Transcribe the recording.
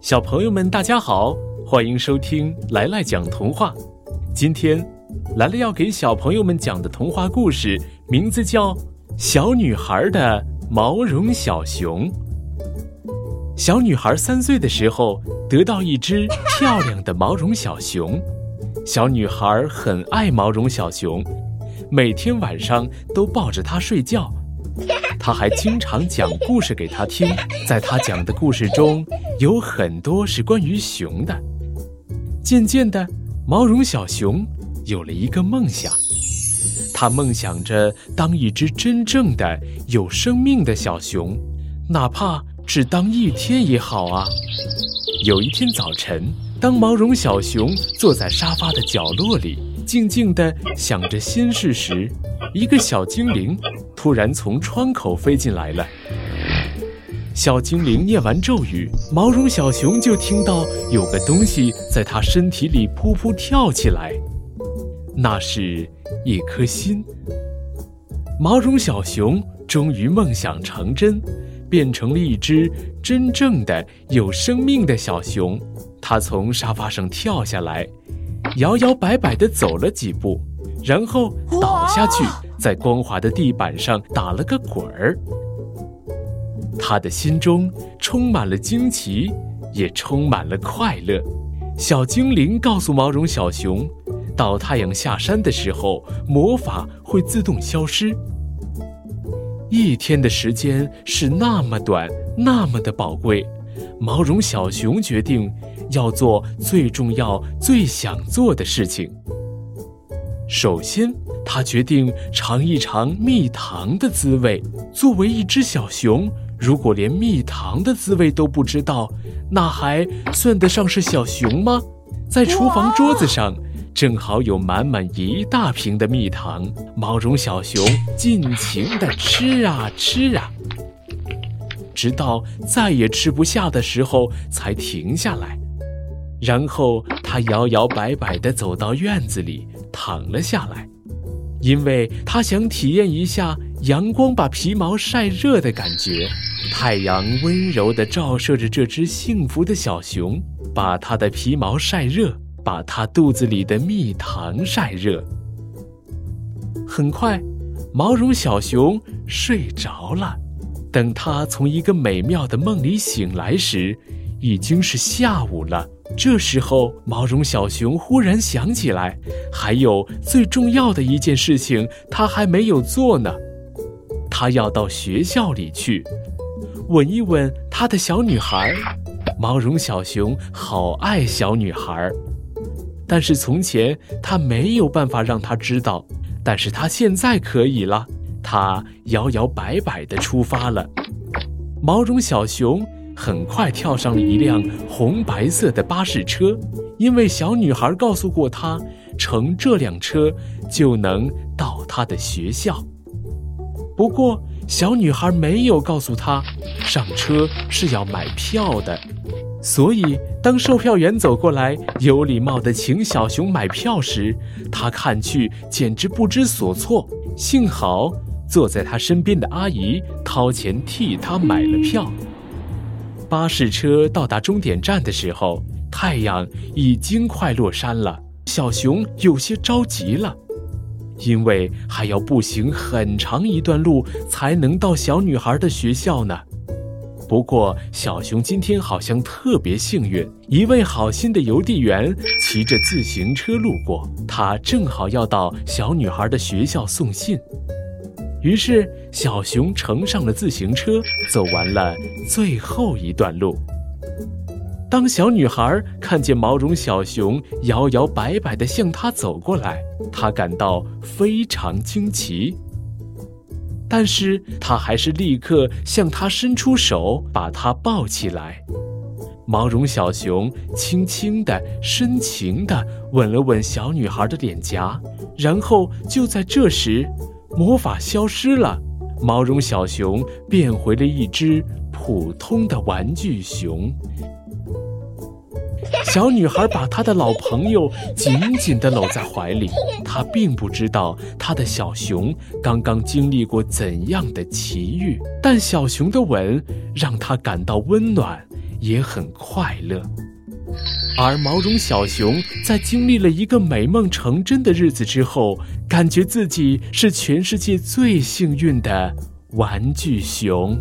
小朋友们，大家好，欢迎收听来来讲童话。今天，来来要给小朋友们讲的童话故事名字叫《小女孩的毛绒小熊》。小女孩三岁的时候得到一只漂亮的毛绒小熊，小女孩很爱毛绒小熊，每天晚上都抱着它睡觉。他还经常讲故事给他听，在他讲的故事中，有很多是关于熊的。渐渐的，毛绒小熊有了一个梦想，他梦想着当一只真正的有生命的小熊，哪怕只当一天也好啊。有一天早晨，当毛绒小熊坐在沙发的角落里，静静地想着心事时，一个小精灵突然从窗口飞进来了。小精灵念完咒语，毛绒小熊就听到有个东西在它身体里噗噗跳起来，那是一颗心。毛绒小熊终于梦想成真，变成了一只真正的有生命的小熊。它从沙发上跳下来，摇摇摆摆地走了几步。然后倒下去，在光滑的地板上打了个滚儿。他的心中充满了惊奇，也充满了快乐。小精灵告诉毛绒小熊，到太阳下山的时候，魔法会自动消失。一天的时间是那么短，那么的宝贵。毛绒小熊决定要做最重要、最想做的事情。首先，他决定尝一尝蜜糖的滋味。作为一只小熊，如果连蜜糖的滋味都不知道，那还算得上是小熊吗？在厨房桌子上，正好有满满一大瓶的蜜糖。毛绒小熊尽情地吃啊吃啊，直到再也吃不下的时候才停下来。然后，他摇摇摆摆地走到院子里。躺了下来，因为他想体验一下阳光把皮毛晒热的感觉。太阳温柔地照射着这只幸福的小熊，把它的皮毛晒热，把它肚子里的蜜糖晒热。很快，毛绒小熊睡着了。等它从一个美妙的梦里醒来时，已经是下午了。这时候，毛绒小熊忽然想起来，还有最重要的一件事情，他还没有做呢。他要到学校里去，吻一吻他的小女孩。毛绒小熊好爱小女孩，但是从前他没有办法让她知道，但是他现在可以了。他摇摇摆摆地出发了。毛绒小熊。很快跳上了一辆红白色的巴士车，因为小女孩告诉过他，乘这辆车就能到他的学校。不过，小女孩没有告诉他，上车是要买票的。所以，当售票员走过来，有礼貌地请小熊买票时，他看去简直不知所措。幸好，坐在他身边的阿姨掏钱替他买了票。巴士车到达终点站的时候，太阳已经快落山了。小熊有些着急了，因为还要步行很长一段路才能到小女孩的学校呢。不过，小熊今天好像特别幸运，一位好心的邮递员骑着自行车路过，他正好要到小女孩的学校送信。于是，小熊乘上了自行车，走完了最后一段路。当小女孩看见毛绒小熊摇摇摆摆地向她走过来，她感到非常惊奇。但是她还是立刻向它伸出手，把它抱起来。毛绒小熊轻轻地、深情地吻了吻小女孩的脸颊，然后就在这时。魔法消失了，毛绒小熊变回了一只普通的玩具熊。小女孩把她的老朋友紧紧地搂在怀里，她并不知道她的小熊刚刚经历过怎样的奇遇，但小熊的吻让她感到温暖，也很快乐。而毛绒小熊在经历了一个美梦成真的日子之后，感觉自己是全世界最幸运的玩具熊。